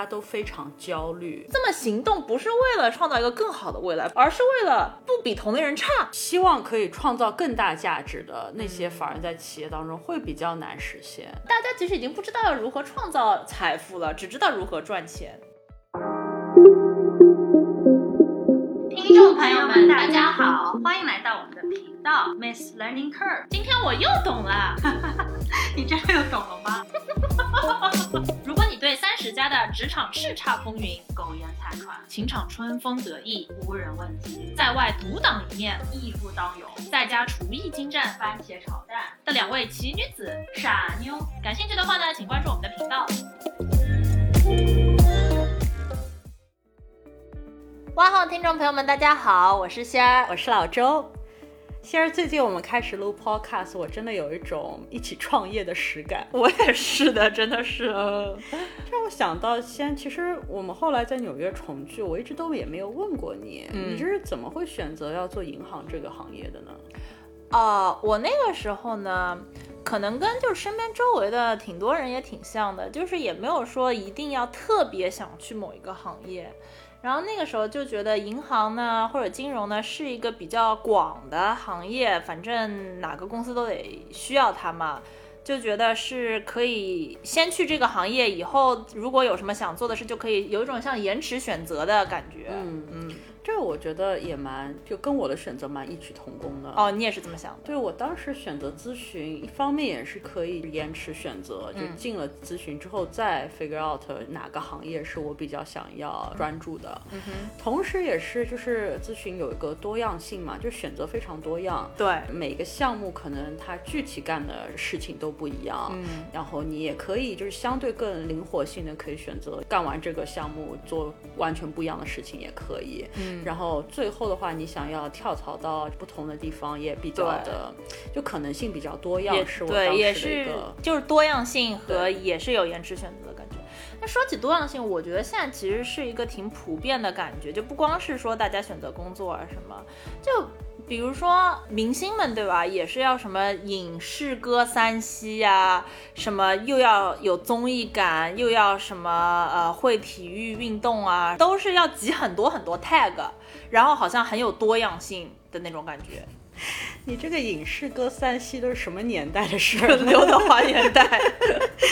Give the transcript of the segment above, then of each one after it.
家都非常焦虑，这么行动不是为了创造一个更好的未来，而是为了不比同龄人差。希望可以创造更大价值的那些，反而在企业当中会比较难实现。大家其实已经不知道要如何创造财富了，只知道如何赚钱。听众朋友们，大家好，欢迎来到我们的频道 Miss Learning Curve。今天我又懂了，你真的又懂了吗？史家的职场叱咤风云、苟延残喘、情场春风得意、无人问津，在外独当一面、义不当勇，在家厨艺精湛、番茄炒蛋的两位奇女子傻妞，感兴趣的话呢，请关注我们的频道。哇好，听众朋友们，大家好，我是仙儿，我是老周。仙儿，最近我们开始录 podcast，我真的有一种一起创业的实感。我也是的，真的是。让我想到，先其实我们后来在纽约重聚，我一直都也没有问过你，你这是怎么会选择要做银行这个行业的呢？啊，我那个时候呢，可能跟就是身边周围的挺多人也挺像的，就是也没有说一定要特别想去某一个行业。然后那个时候就觉得银行呢或者金融呢是一个比较广的行业，反正哪个公司都得需要它嘛，就觉得是可以先去这个行业，以后如果有什么想做的事，就可以有一种像延迟选择的感觉。嗯嗯。这我觉得也蛮，就跟我的选择蛮异曲同工的哦。你也是这么想的？对我当时选择咨询，一方面也是可以延迟选择，就进了咨询之后再 figure out 哪个行业是我比较想要专注的。嗯哼。同时也是就是咨询有一个多样性嘛，就选择非常多样。对。每个项目可能它具体干的事情都不一样。嗯。然后你也可以就是相对更灵活性的可以选择干完这个项目做完全不一样的事情也可以。嗯。然后最后的话，你想要跳槽到不同的地方，也比较的，就可能性比较多样，是我当时的一个，就是多样性和也是有延迟选择。那说起多样性，我觉得现在其实是一个挺普遍的感觉，就不光是说大家选择工作啊什么，就。比如说明星们，对吧？也是要什么影视歌三栖呀，什么又要有综艺感，又要什么呃会体育运动啊，都是要集很多很多 tag，然后好像很有多样性的那种感觉。你这个影视歌三栖都是什么年代的事？刘德华年代。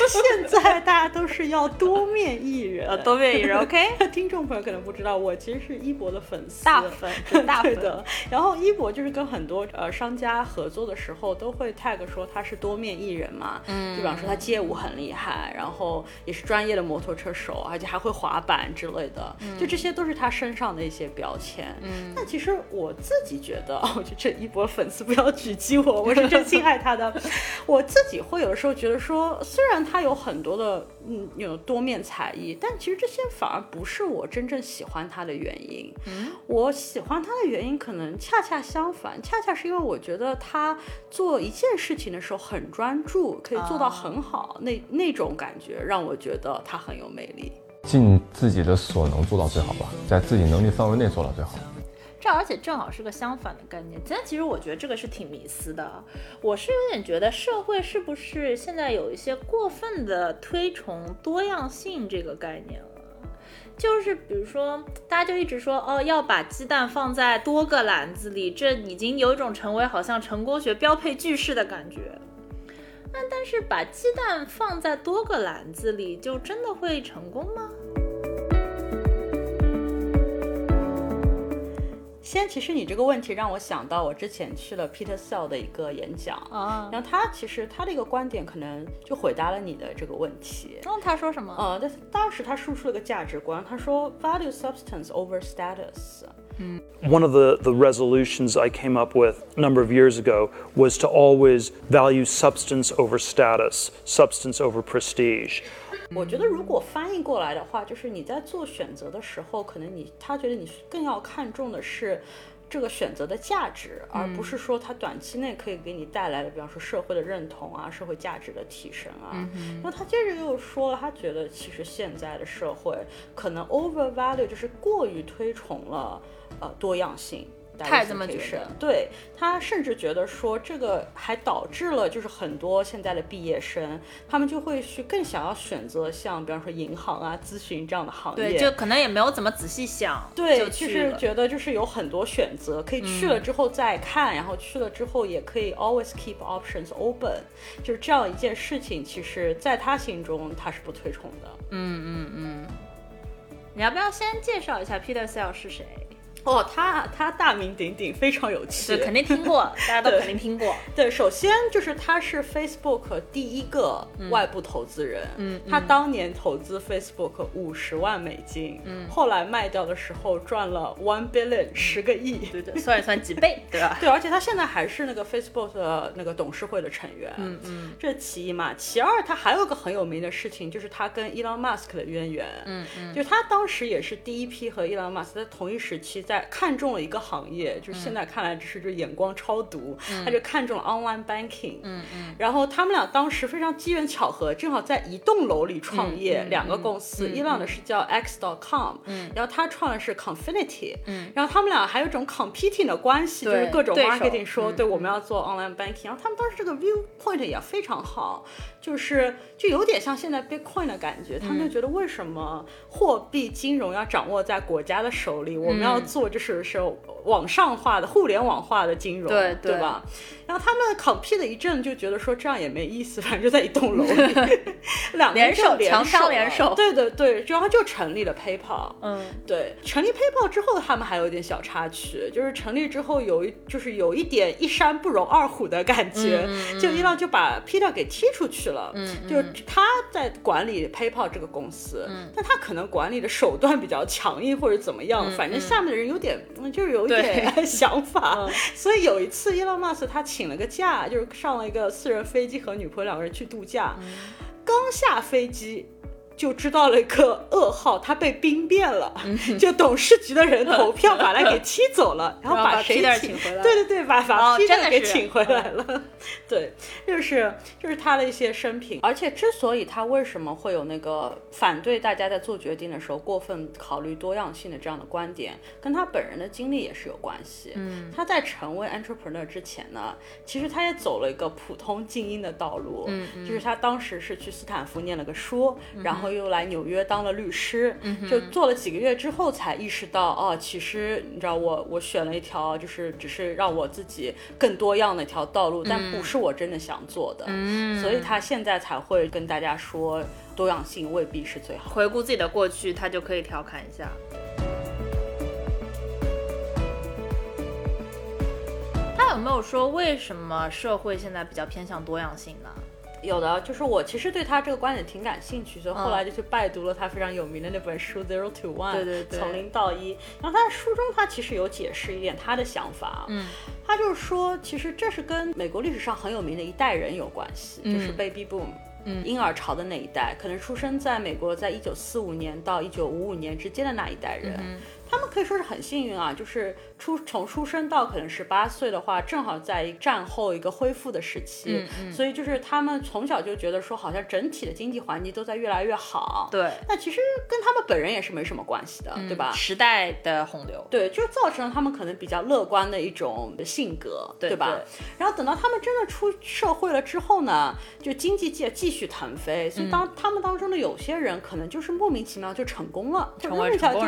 现在大家都是要多面艺人，多面艺人。OK，听众朋友可能不知道，我其实是一博的粉丝，大粉，大粉的。然后一博就是跟很多呃商家合作的时候，都会 tag 说他是多面艺人嘛。嗯。就比方说他街舞很厉害，然后也是专业的摩托车手，而且还会滑板之类的。嗯。就这些都是他身上的一些标签。嗯。那其实我自己觉得，我觉得这一博粉丝不要狙击我，我是真心爱他的。我自己会有的时候觉得说，虽然他有很多的嗯有多面才艺，但其实这些反而不是我真正喜欢他的原因。嗯，我喜欢他的原因可能恰恰相反，恰恰是因为我觉得他做一件事情的时候很专注，可以做到很好，那那种感觉让我觉得他很有魅力。尽自己的所能做到最好吧，在自己能力范围内做到最好。这而且正好是个相反的概念，但其实我觉得这个是挺迷思的。我是有点觉得社会是不是现在有一些过分的推崇多样性这个概念了？就是比如说，大家就一直说哦，要把鸡蛋放在多个篮子里，这已经有一种成为好像成功学标配句式的感觉。那但是把鸡蛋放在多个篮子里，就真的会成功吗？先，其实你这个问题让我想到，我之前去了 Peter Sell 的一个演讲啊，然后他其实他的一个观点可能就回答了你的这个问题。然后他说什么？呃，但是当时他输出了个价值观，他说 value substance over status。嗯。One of the, the resolutions I came up with a number of years ago was to always value substance over status, substance over prestige. 我觉得如果翻译过来的话，就是你在做选择的时候，可能你他觉得你更要看重的是这个选择的价值，而不是说它短期内可以给你带来的，比方说社会的认同啊、社会价值的提升啊。那他接着又说了，他觉得其实现在的社会可能 over value 就是过于推崇了呃多样性。他也这么觉得对他甚至觉得说这个还导致了就是很多现在的毕业生，他们就会去更想要选择像比方说银行啊、咨询这样的行业。对，就可能也没有怎么仔细想，对，就就是。觉得就是有很多选择，可以去了之后再看，然后去了之后也可以 always keep options open，就是这样一件事情，其实在他心中他是不推崇的。嗯嗯嗯你要不要先介绍一下 Peter Sale 是谁？哦，他他大名鼎鼎，非常有趣，对，肯定听过，大家都肯定听过。对，首先就是他是 Facebook 第一个外部投资人，嗯他当年投资 Facebook 五十万美金，嗯，后来卖掉的时候赚了 one billion 十个亿，对对，算一算几倍，对吧？对，而且他现在还是那个 Facebook 的那个董事会的成员。嗯嗯，这是其一嘛。其二，他还有个很有名的事情，就是他跟 Elon Musk 的渊源。嗯嗯，就是他当时也是第一批和 Elon Musk 在同一时期在看中了一个行业，就是现在看来只是就眼光超毒，他就看中了 online banking。嗯嗯，然后他们俩当时非常机缘巧合，正好在一栋楼里创业，两个公司。Elon 的是叫 X.com，嗯，然后他创的是 Confinity，嗯，然后他们俩还有一种 competing 的关系，就是各种 marketing 说，对，我们要做 online banking，然后他们当时这个 viewpoint 也非常好，就是就有点像现在 Bitcoin 的感觉，他们就觉得为什么货币金融要掌握在国家的手里，我们要做就是是网上化的、互联网化的金融，对对对吧？然后他们 compete 了一阵，就觉得说这样也没意思，反正就在一栋楼里，两个人联手就强强了联手。对对对，然后就成立了 PayPal，嗯，对，成立 PayPal 之后，他们还有一点小插曲，就是成立之后有一就是有一点一山不容二虎的感觉，嗯。就伊朗就把 Peter 给踢出去了，嗯，就他在管理 PayPal 这个公司，嗯，但他可能管理的手段比较强硬或者怎么样，反正下面的人有点嗯就是有一点 想法，所以有一次伊朗马斯他请了个假，就是上了一个私人飞机和女朋友两个人去度假，刚下飞机。就知道了一个噩耗，他被兵变了，就董事局的人投票把他给踢走了，然后把谁请请回来对对对，把把哦 Peter 真的给请回来了。对，就是就是他的一些生平，而且之所以他为什么会有那个反对大家在做决定的时候过分考虑多样性的这样的观点，跟他本人的经历也是有关系。嗯，他在成为 entrepreneur 之前呢，其实他也走了一个普通精英的道路。嗯，就是他当时是去斯坦福念了个书，然后又来纽约当了律师，就做了几个月之后才意识到，哦，其实你知道我我选了一条就是只是让我自己更多样的一条道路，但不是我真的想做的，嗯，所以他现在才会跟大家说，多样性未必是最好。回顾自己的过去，他就可以调侃一下。他有没有说为什么社会现在比较偏向多样性呢？有的，就是我其实对他这个观点挺感兴趣，所以后来就去拜读了他非常有名的那本书《Zero to One》，对对对从零到一。然后他在书中，他其实有解释一点他的想法，嗯，他就是说，其实这是跟美国历史上很有名的一代人有关系，就是 Baby Boom。嗯，婴儿潮的那一代，可能出生在美国，在一九四五年到一九五五年之间的那一代人，他们可以说是很幸运啊，就是出从出生到可能十八岁的话，正好在战后一个恢复的时期，所以就是他们从小就觉得说，好像整体的经济环境都在越来越好。对，那其实跟他们本人也是没什么关系的，对吧？时代的洪流。对，就造成了他们可能比较乐观的一种性格，对吧？对然后等到他们真的出社会了之后呢，就经济界继续腾飞，所以当、他们当中的有些人可能就是莫名其妙就成功了，成为就一下就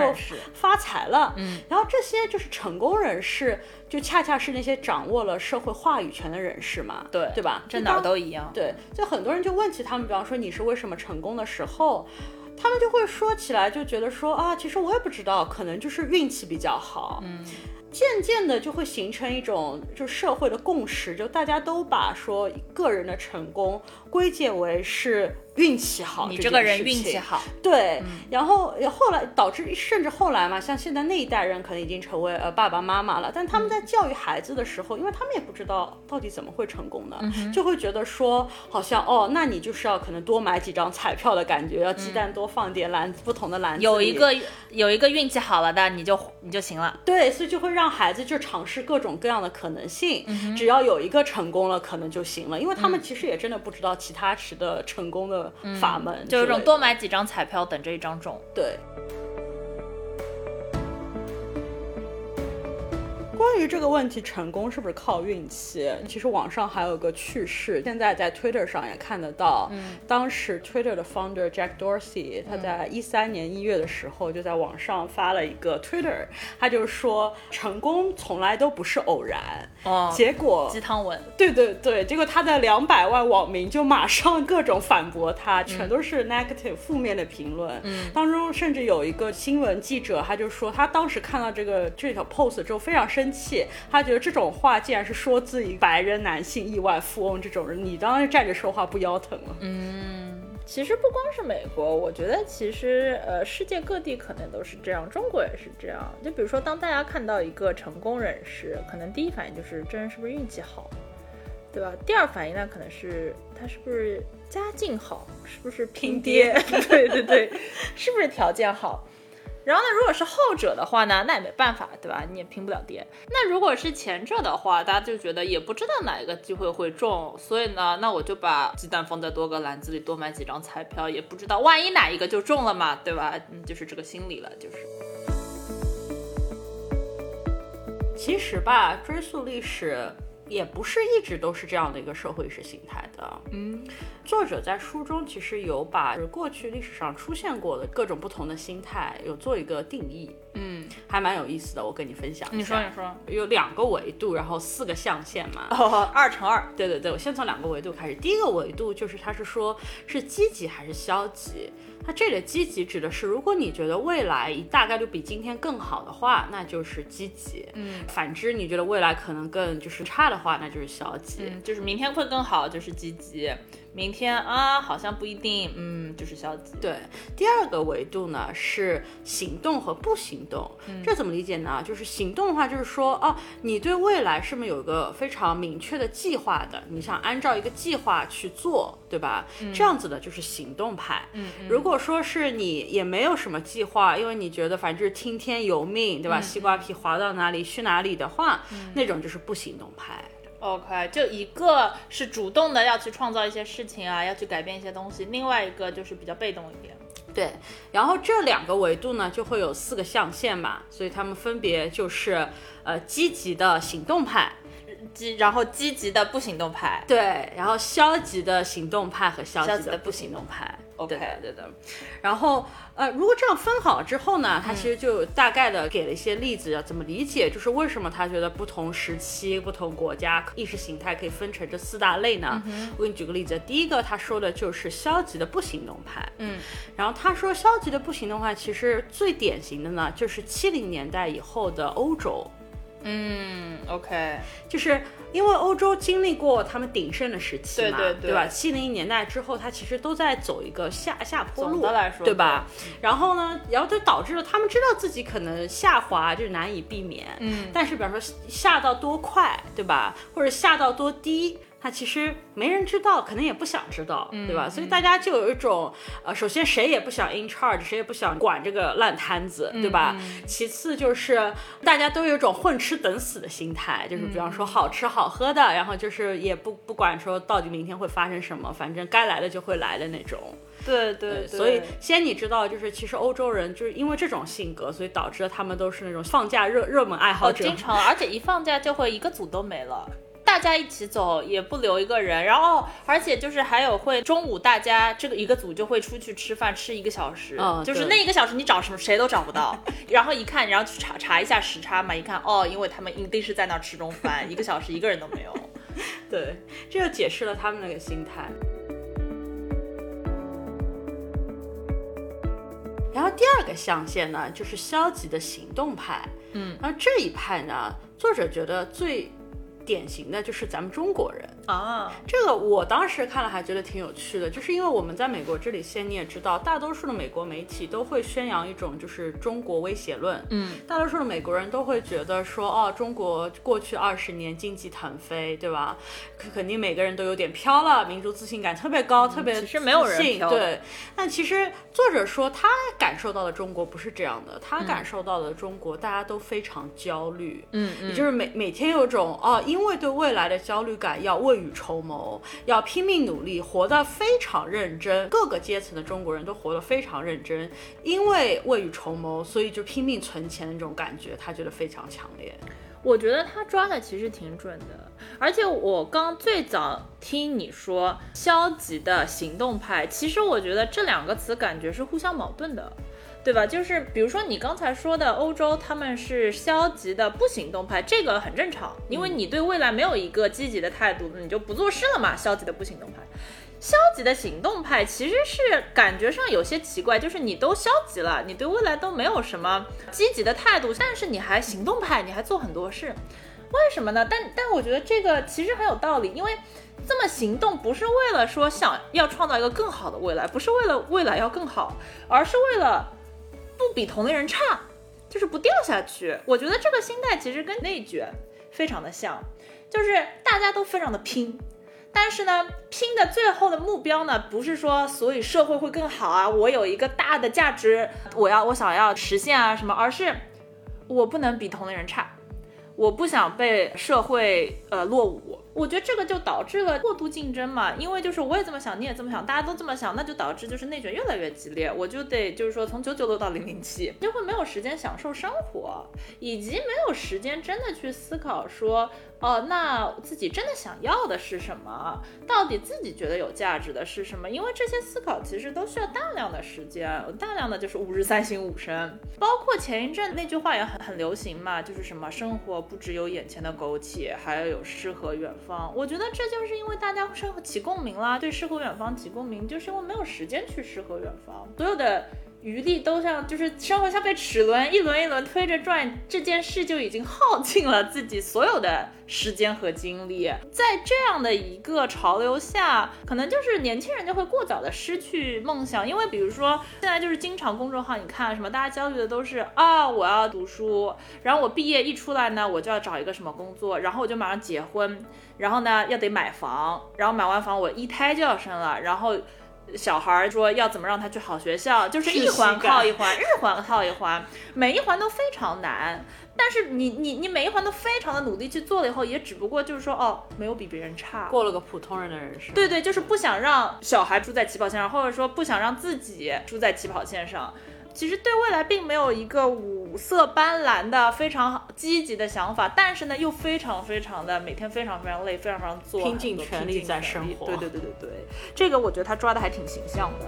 发财了。嗯，然后这些就是成功人士，就恰恰是那些掌握了社会话语权的人士嘛，对对吧？这哪儿都一样。对，就很多人就问起他们，比方说你是为什么成功的时候，他们就会说起来，就觉得说啊，其实我也不知道，可能就是运气比较好。嗯。渐渐的就会形成一种就社会的共识，就大家都把说个人的成功归结为是运气好，你这个人运气。好，对，然后后来导致甚至后来嘛，像现在那一代人可能已经成为呃爸爸妈妈了，但他们在教育孩子的时候，因为他们也不知道到底怎么会成功的，就会觉得说好像哦，那你就是要可能多买几张彩票的感觉，要鸡蛋多放点篮子，不同的篮子有一个有一个运气好了的，你就你就行了。对，所以就会让孩子就尝试各种各样的可能性，只要有一个成功了，可能就行了，因为他们其实也真的不知道其他池的成功的法门就是这种多买几张彩票，等这一张中。对。关于这个问题，成功是不是靠运气？其实网上还有个趣事，现在在 Twitter 上也看得到。嗯，当时 Twitter 的 founder Jack Dorsey，他在一三年一月的时候就在网上发了一个 Twitter，他就说成功从来都不是偶然。哦，结果鸡汤文。对对对，结果他的两百万网民就马上各种反驳他，全都是 negative 负面的评论。嗯，当中甚至有一个新闻记者，他就说他当时看到这个这条 post 之后非常生气，他觉得这种话竟然是说自己白人男性亿万富翁这种人，你当然站着说话不腰疼了？嗯，其实不光是美国，我觉得其实呃世界各地可能都是这样，中国也是这样。就比如说，当大家看到一个成功人士，可能第一反应就是这人是不是运气好，对吧？第二反应呢，可能是他是不是家境好，是不是拼爹？对对对，是不是条件好？然后呢，如果是后者的话呢，那也没办法，对吧？你也拼不了爹。那如果是前者的话，大家就觉得也不知道哪一个机会会中，所以呢，那我就把鸡蛋放在多个篮子里，多买几张彩票，也不知道万一哪一个就中了嘛，对吧？嗯，就是这个心理了，就是。其实吧，追溯历史。也不是一直都是这样的一个社会意识形态的。嗯，作者在书中其实有把过去历史上出现过的各种不同的心态有做一个定义。嗯，还蛮有意思的，我跟你分享一下。你说，你说，有两个维度，然后四个象限嘛。哦，二乘二。对对对，我先从两个维度开始。第一个维度就是，他是说，是积极还是消极？那这里的积极指的是，如果你觉得未来大概率比今天更好的话，那就是积极。嗯，反之，你觉得未来可能更就是差的话，那就是消极。嗯，就是明天会更好，就是积极。明天啊，好像不一定，嗯，就是消极。对，第二个维度呢是行动和不行动，这怎么理解呢？就是行动的话，就是说，哦，你对未来是不是有一个非常明确的计划的？你想按照一个计划去做，对吧？这样子的就是行动派。嗯，如果说是你也没有什么计划，因为你觉得反正就是听天由命，对吧？西瓜皮滑到哪里去哪里的话，那种就是不行动派。OK，就一个是主动的要去创造一些事情啊，要去改变一些东西，另外一个就是比较被动一点。对，然后这两个维度呢，就会有四个象限嘛，所以他们分别就是呃积极的行动派，积然后积极的不行动派，对，然后消极的行动派和消极的不行动派。OK，对的。然后，呃，如果这样分好了之后呢，他其实就大概的给了一些例子，要怎么理解，就是为什么他觉得不同时期、不同国家意识形态可以分成这四大类呢？我给你举个例子，第一个他说的就是消极的不行动派。嗯，然后他说消极的不行动派其实最典型的呢，就是七零年代以后的欧洲。嗯，OK，就是因为欧洲经历过他们鼎盛的时期嘛，对对对吧？七零年代之后，它其实都在走一个下下坡路，来说，对吧？然后呢，然后就导致了他们知道自己可能下滑就是难以避免，嗯，但是比方说下到多快，对吧？或者下到多低？他其实没人知道，可能也不想知道，对吧？所以大家就有一种，呃，首先谁也不想 in charge，谁也不想管这个烂摊子，对吧？其次就是大家都有一种混吃等死的心态，就是比方说好吃好喝的，然后就是也不不管说到底明天会发生什么，反正该来的就会来的那种。对对，所以先你知道，就是其实欧洲人就是因为这种性格，所以导致了他们都是那种放假热热门爱好者，经常，而且一放假就会一个组都没了。大家一起走也不留一个人，然后而且就是还有会中午大家这个一个组就会出去吃饭吃一个小时，就是那一个小时你找什么谁都找不到，然后一看然后去查查一下时差嘛，一看哦，因为他们一定是在那吃中饭，一个小时一个人都没有，对，这就解释了他们那个心态。然后第二个象限呢，就是消极的行动派，嗯，那这一派呢，作者觉得最。典型的就是咱们中国人啊，这个我当时看了还觉得挺有趣的，就是因为我们在美国这里，先你也知道，大多数的美国媒体都会宣扬一种就是中国威胁论，嗯，大多数的美国人都会觉得说，哦，中国过去二十年经济腾飞，对吧？肯定每个人都有点飘了，民族自信感特别高，特别其实没有人飘，对。但其实作者说他感受到的中国不是这样的，他感受到的中国大家都非常焦虑，嗯，也就是每每天有种哦，因为对未来的焦虑感，要未雨绸缪，要拼命努力，活得非常认真。各个阶层的中国人都活得非常认真，因为未雨绸缪，所以就拼命存钱的那种感觉，他觉得非常强烈。我觉得他抓的其实挺准的，而且我刚最早听你说消极的行动派，其实我觉得这两个词感觉是互相矛盾的，对吧？就是比如说你刚才说的欧洲他们是消极的不行动派，这个很正常，因为你对未来没有一个积极的态度，你就不做事了嘛。消极的不行动派。消极的行动派其实是感觉上有些奇怪，就是你都消极了，你对未来都没有什么积极的态度，但是你还行动派，你还做很多事，为什么呢？但但我觉得这个其实很有道理，因为这么行动不是为了说想要创造一个更好的未来，不是为了未来要更好，而是为了不比同龄人差，就是不掉下去。我觉得这个心态其实跟内卷非常的像，就是大家都非常的拼。但是呢，拼的最后的目标呢，不是说所以社会会更好啊，我有一个大的价值，我要我想要实现啊什么，而是我不能比同龄人差，我不想被社会呃落伍。我觉得这个就导致了过度竞争嘛，因为就是我也这么想，你也这么想，大家都这么想，那就导致就是内卷越来越激烈。我就得就是说从九九六到零零七，就会没有时间享受生活，以及没有时间真的去思考说。哦，那自己真的想要的是什么？到底自己觉得有价值的是什么？因为这些思考其实都需要大量的时间，大量的就是吾日三省吾身。包括前一阵那句话也很很流行嘛，就是什么生活不只有眼前的苟且，还要有诗和远方方。我觉得这就是因为大家生活起共鸣啦，对诗和远方起共鸣，就是因为没有时间去诗和远方，所有的。余力都像就是生活像被齿轮一轮一轮推着转，这件事就已经耗尽了自己所有的时间和精力。在这样的一个潮流下，可能就是年轻人就会过早的失去梦想，因为比如说现在就是经常公众号，你看什么，大家焦虑的都是啊，我要读书，然后我毕业一出来呢，我就要找一个什么工作，然后我就马上结婚，然后呢要得买房，然后买完房我一胎就要生了，然后。小孩说要怎么让他去好学校，就是一环靠一环，日环靠一环，每一环都非常难。但是你你你每一环都非常的努力去做了以后，也只不过就是说哦，没有比别人差，过了个普通人的人生。对对，就是不想让小孩输在起跑线上，或者说不想让自己输在起跑线上。其实对未来并没有一个五色斑斓的非常积极的想法，但是呢，又非常非常的每天非常非常累，非常非常做拼尽全力在生活。对对对对对，这个我觉得他抓的还挺形象的。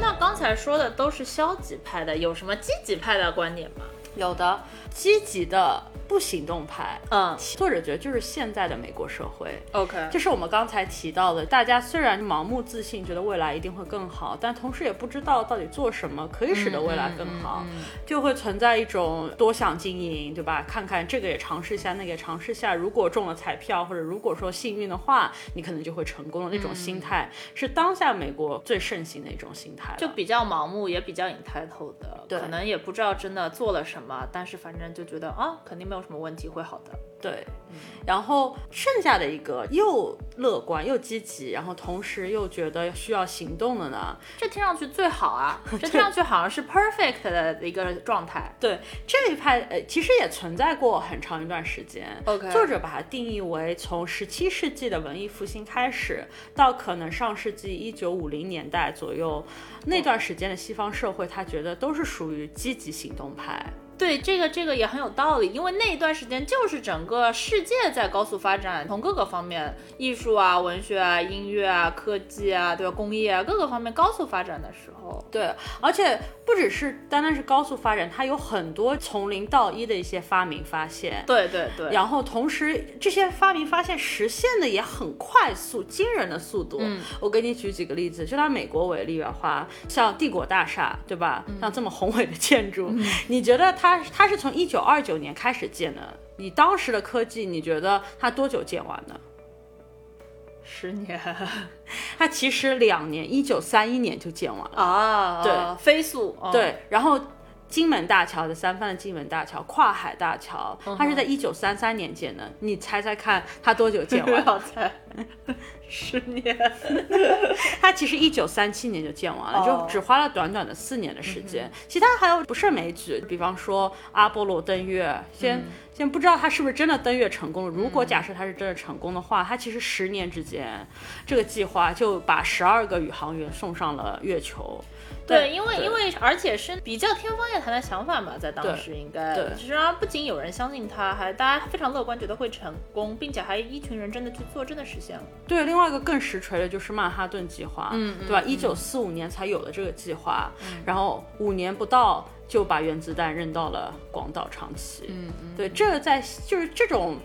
那刚才说的都是消极派的，有什么积极派的观点吗？有的，积极的。不行动派，嗯，作者觉得就是现在的美国社会，OK，就是我们刚才提到的，大家虽然盲目自信，觉得未来一定会更好，但同时也不知道到底做什么可以使得未来更好，就会存在一种多想经营，对吧？看看这个也尝试一下，那个也尝试一下，如果中了彩票或者如果说幸运的话，你可能就会成功的那种心态，是当下美国最盛行的一种心态，就比较盲目，也比较引抬头的，对，可能也不知道真的做了什么，但是反正就觉得啊，肯定没有什么问题，会好的。对，然后剩下的一个又乐观又积极，然后同时又觉得需要行动的呢？这听上去最好啊！这听上去好像是 perfect 的一个状态。对，这一派呃，其实也存在过很长一段时间。OK，作者把它定义为从十七世纪的文艺复兴开始，到可能上世纪一九五零年代左右那段时间的西方社会，他觉得都是属于积极行动派。对这个这个也很有道理，因为那一段时间就是整个世界在高速发展，从各个方面，艺术啊、文学啊、音乐啊、科技啊，对吧？工业啊，各个方面高速发展的时候。对，而且不只是单单是高速发展，它有很多从零到一的一些发明发现。对对对。然后同时这些发明发现实现的也很快速，惊人的速度。嗯。我给你举几个例子，就拿美国为例的话，像帝国大厦，对吧？像这么宏伟的建筑，你觉得它？它它是从一九二九年开始建的，你当时的科技，你觉得它多久建完的？十年，它其实两年，一九三一年就建完了啊。对，飞速。对，然后金门大桥的三藩的金门大桥，跨海大桥，它是在一九三三年建的，你猜猜看，它多久建完？好猜，十年，它其实一九三七年就建完了，哦就只花了短短的四年的时间。其他还有不胜枚举，比方说阿波罗登月，先、先不知道它是不是真的登月成功了。如果假设它是真的成功的话，它其实十年之间，这个计划就把十二个宇航员送上了月球。对，因为因为而且是比较天方夜谭的想法嘛，在当时应该，对实际上不仅有人相信他，还大家非常乐观，觉得会成功，并且还一群人真的去做，真的实现了。对，另外一个更实锤的就是曼哈顿计划，嗯对吧？一九四五年才有了这个计划，然后五年不到就把原子弹扔到了广岛、长崎。嗯嗯，对，这个在就是这种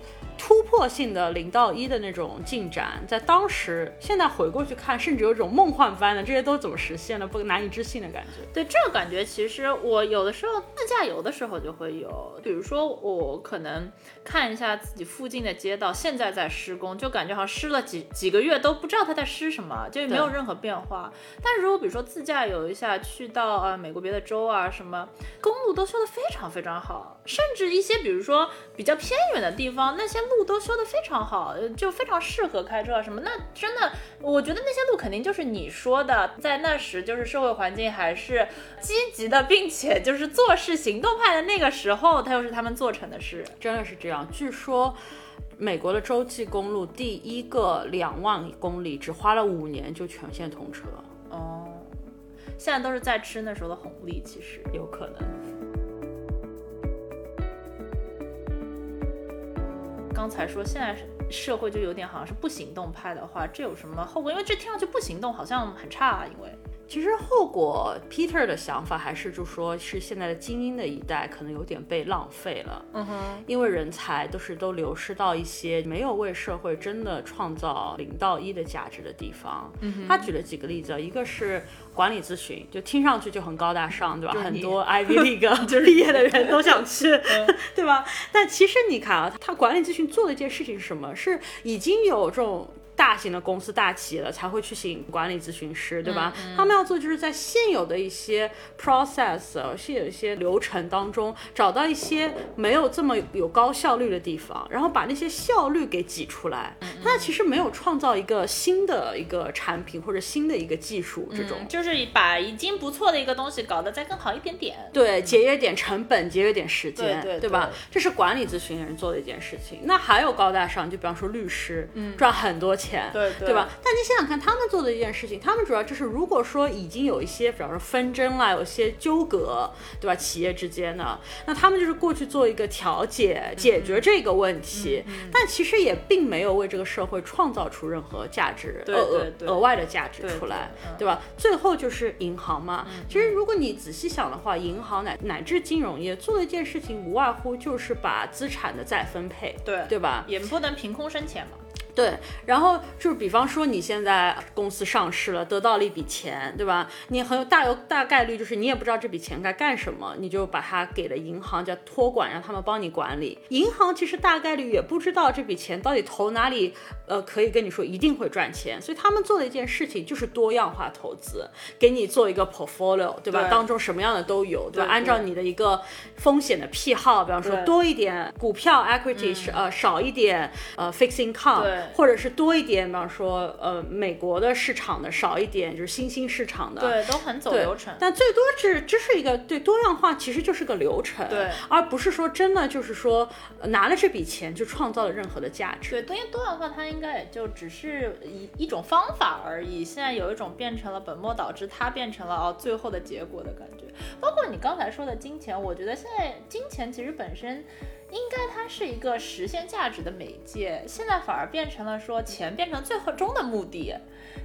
突破性的零到一的那种进展，在当时现在回过去看，甚至有种梦幻般的，这些都怎么实现的，不难以置信的感觉。对这个感觉，其实我有的时候自驾游的时候就会有，比如说我可能看一下自己附近的街道，现在在施工，就感觉好像施了几几个月都不知道它在施什么，就没有任何变化。但是如果比如说自驾游一下，去到呃美国别的州啊什么，公路都修得非常非常好，甚至一些比如说比较偏远的地方，那些路都修得非常好，呃就非常适合开车啊什么。那真的，我觉得那些路肯定就是你说的，在那时就是社会环境还是积极的，并且就是做事行动派的那个时候，它又是他们做成的事。真的是这样。据说美国的洲际公路第一个两万公里只花了五年就全线通车，哦，现在都是在吃那时候的红利，其实。有可能。刚才说现在社会就有点好像是不行动派的话，这有什么后果？因为这听上去不行动好像很差、啊，因为其实后果，Peter 的想法还是就说是现在的精英的一代可能有点被浪费了，嗯哼，因为人才都是都流失到一些没有为社会真的创造零到一的价值的地方。嗯、他举了几个例子，一个是管理咨询，就听上去就很高大上，对吧？很多 Ivy League 就是毕业的人都想去，对吧？但其实你看啊，他管理咨询做的一件事情是什么？是已经有这种。大型的公司、大企业了才会去请管理咨询师，对吧？他们要做就是在现有的一些 process、现有一些流程当中，找到一些没有这么有高效率的地方，然后把那些效率给挤出来。那其实没有创造一个新的一个产品或者新的一个技术这种。就是把已经不错的一个东西搞得再更好一点点。对，节约点成本，节约点时间，对对吧对？这是管理咨询人做的一件事情。那还有高大上，就比方说律师，赚很多钱，对对吧？但你想想看，他们做的一件事情，他们主要就是，如果说已经有一些，比方说纷争啦，有些纠葛，对吧？企业之间的，那他们就是过去做一个调解，解决这个问题，但其实也并没有为这个社会创造出任何价值，对额额额外的价值出来，对吧？最后就是银行嘛。其实如果你仔细想的话，银行乃乃至金融业做的一件事情，无外乎就是把资产的再分配，对对吧？也不能凭空生钱嘛。对，然后就是比方说你现在公司上市了，得到了一笔钱，对吧？你很有大有大概率就是你也不知道这笔钱该干什么，你就把它给了银行，叫托管，让他们帮你管理。银行其实大概率也不知道这笔钱到底投哪里，呃，可以跟你说一定会赚钱，所以他们做的一件事情就是多样化投资，给你做一个 portfolio，对吧？对当中什么样的都有，对吧？对按照你的一个风险的癖好，比方说多一点股票 equity 是、呃少一点呃 fixed income，对或者是多一点，比方说呃美国的市场的少一点，就是新兴市场的。对，都很走流程。但最多是这是一个对多样化，其实就是个流程，对而不是说真的就是说呃拿了这笔钱就创造了任何的价值。对，多元多样化，它应该也就只是一一种方法而已。现在有一种变成了本末倒置，它变成了哦最后的结果的感觉。包括你刚才说的金钱，我觉得现在金钱其实本身应该它是一个实现价值的媒介，现在反而变成了说钱变成最后终的目的，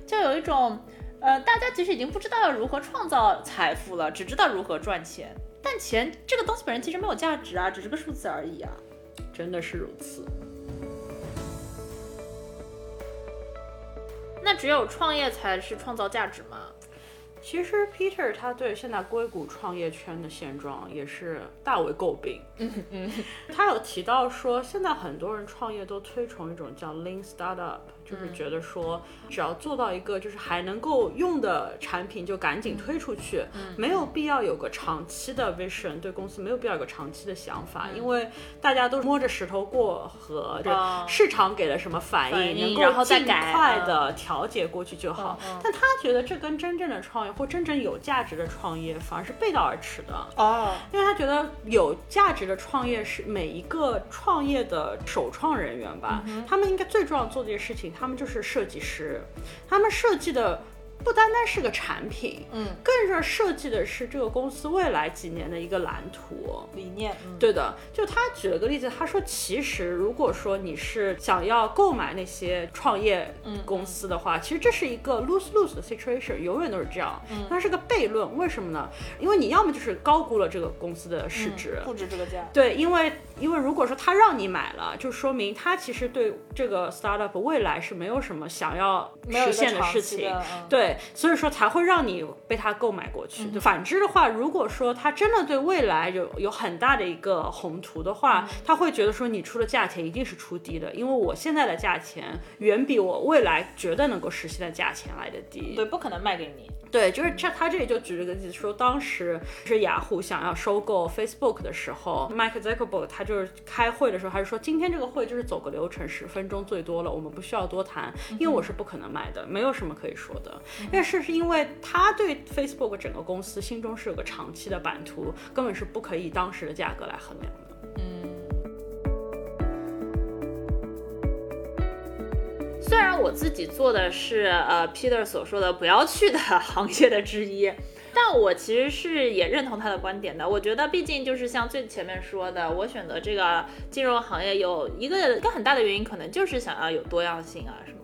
就有一种呃大家其实已经不知道要如何创造财富了，只知道如何赚钱。但钱这个东西本身其实没有价值啊，只是个数字而已啊。真的是如此。那只有创业才是创造价值吗？其实 Peter 他对现在硅谷创业圈的现状也是大为诟病。嗯嗯，他有提到说，现在很多人创业都推崇一种叫 Lean Startup，就是觉得说只要做到一个就是还能够用的产品就赶紧推出去，没有必要有个长期的 vision，对公司没有必要有个长期的想法，因为大家都摸着石头过河，就哦。市场给了什么反反应，能够尽快嗯。的调节过去就好。但他觉得这跟真正的创业或真正有价值的创业反而是背道而驰的。哦，因为他觉得有价值的创业是每一个创业的首创人员吧，他们应该最重要做这件事情，他们就是设计师，他们设计的。不单单是个产品，嗯，更是设计的是这个公司未来几年的一个蓝图。理念，嗯，对的，就他举了个例子，他说其实如果说你是想要购买那些创业公司的话，其实这是一个 lose lose 的 situation，永远都是这样。它是个悖论，为什么呢？因为你要么就是高估了这个公司的市值，不值这个价，对，因为因为如果说他让你买了，就说明他其实对这个 startup 未来是没有什么想要实现的事情，期的嗯对，所以说才会让你被他购买过去。就反之的话，如果说他真的对未来有有很大的一个宏图的话，他会觉得说你出的价钱一定是出低的，因为我现在的价钱远比我未来绝对能够实现的价钱来的低。对，不可能卖给你，对，就是这，他这里就举了个例子，说当时是雅虎想要收购 Facebook 的时候，Mike Zuckerberg 他就是开会的时候，他就说今天这个会就是走个流程，十分钟最多了，我们不需要多谈，因为我是不可能卖的，没有什么可以说的。但是是因为他对 Facebook 整个公司心中是有个长期的版图，根本是不可以以当时的价格来衡量的。虽然我自己做的是呃 Peter 所说的不要去的行业的之一，但我其实是也认同他的观点的。我觉得毕竟就是像最前面说的，我选择这个金融行业有一个一个很大的原因，可能就是想要有多样性啊什么。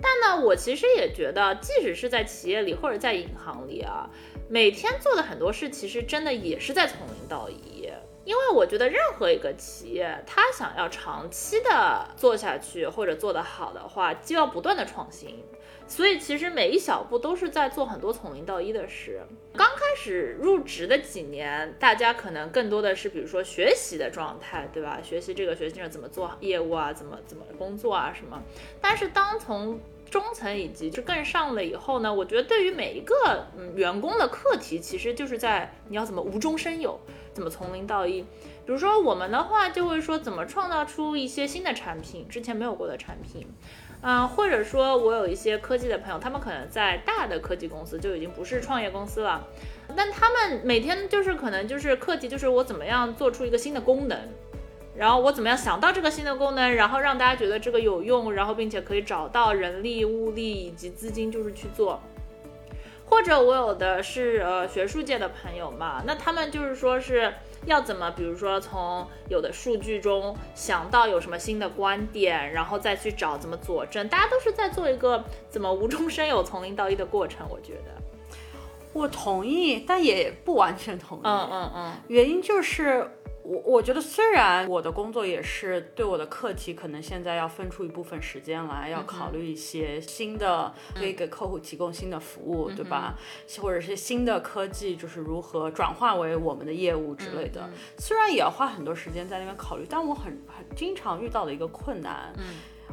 但呢，我其实也觉得，即使是在企业里或者在银行里啊，每天做的很多事，其实真的也是在从零到一。因为我觉得任何一个企业，它想要长期的做下去或者做得好的话，就要不断的创新。所以其实每一小步都是在做很多从零到一的事。刚开始入职的几年，大家可能更多的是比如说学习的状态，对吧？学习这个学习那怎么做业务啊，怎么怎么工作啊什么。但是当从中层以及就更上了以后呢，我觉得对于每一个嗯员工的课题，其实就是在你要怎么无中生有，怎么从零到一。比如说我们的话，就会说怎么创造出一些新的产品，之前没有过的产品。嗯、或者说我有一些科技的朋友，他们可能在大的科技公司就已经不是创业公司了，但他们每天就是可能就是课题就是我怎么样做出一个新的功能，然后我怎么样想到这个新的功能，然后让大家觉得这个有用，然后并且可以找到人力、物力以及资金，就是去做。或者我有的是呃学术界的朋友嘛，那他们就是说是要怎么，比如说从有的数据中想到有什么新的观点，然后再去找怎么佐证，大家都是在做一个怎么无中生有、从零到一的过程，我觉得。我同意，但也不完全同意。嗯嗯嗯，原因就是我我觉得虽然我的工作也是对我的课题，可能现在要分出一部分时间来，要考虑一些新的可以给客户提供新的服务，对吧？或者是新的科技，就是如何转化为我们的业务之类的。虽然也要花很多时间在那边考虑，但我很很经常遇到的一个困难，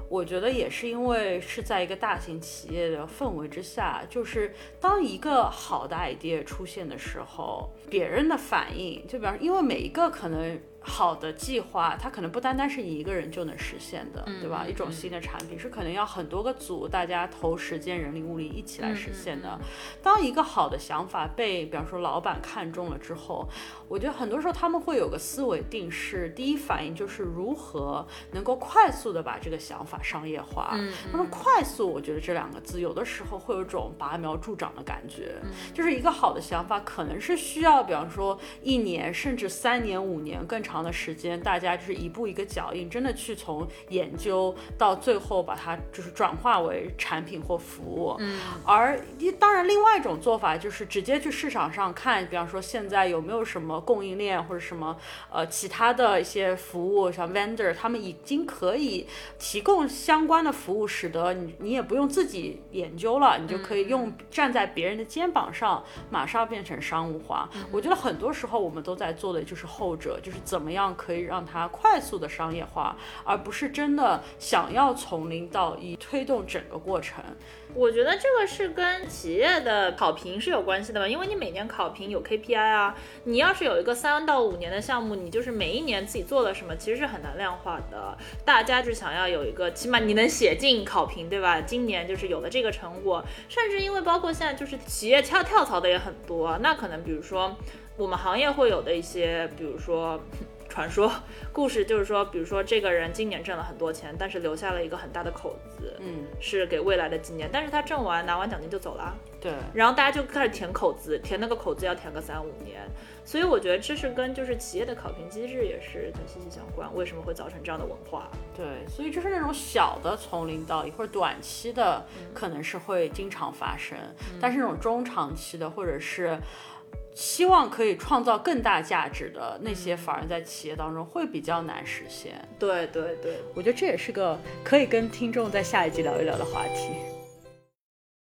我觉得也是因为是在一个大型企业的氛围之下，就是当一个好的 idea 出现的时候，别人的反应，就比方，因为每一个可能。好的计划，它可能不单单是你一个人就能实现的，对吧？一种新的产品是可能要很多个组，大家投时间、人力、物力一起来实现的。当一个好的想法被，比方说老板看中了之后，我觉得很多时候他们会有个思维定式，第一反应就是如何能够快速的把这个想法商业化。嗯，那么快速，我觉得这两个字有的时候会有种拔苗助长的感觉，就是一个好的想法可能是需要，比方说一年甚至三年、五年更长的时间，大家就是一步一个脚印，真的去从研究到最后把它就是转化为产品或服务。嗯，而一当然另外一种做法就是直接去市场上看，比方说现在有没有什么供应链或者什么呃其他的一些服务，像 vendor 他们已经可以提供相关的服务，使得你你也不用自己研究了，你就可以用站在别人的肩膀上，马上变成商务化。我觉得很多时候我们都在做的就是后者，就是怎么怎么样可以让它快速的商业化，而不是真的想要从零到一推动整个过程。我觉得这个是跟企业的考评是有关系的吧，因为你每年考评有 KPI 啊，你要是有一个三到五年的项目，你就是每一年自己做了什么，其实是很难量化的。大家就想要有一个，起码你能写进考评，对吧？今年就是有了这个成果，甚至因为包括现在就是企业跳跳槽的也很多，那可能比如说我们行业会有的一些，比如说。传说故事就是说，比如说这个人今年挣了很多钱，但是留下了一个很大的口子，嗯，是给未来的几年。但是他挣完拿完奖金就走了，对。然后大家就开始填口子，填那个口子要填个三五年。所以我觉得这是跟就是企业的考评机制也是很息息相关。为什么会造成这样的文化？对，所以就是那种小的从零到一或者短期的，可能是会经常发生，但是那种中长期的或者是。希望可以创造更大价值的那些，反而在企业当中会比较难实现。对对对，我觉得这也是个可以跟听众在下一集聊一聊的话题。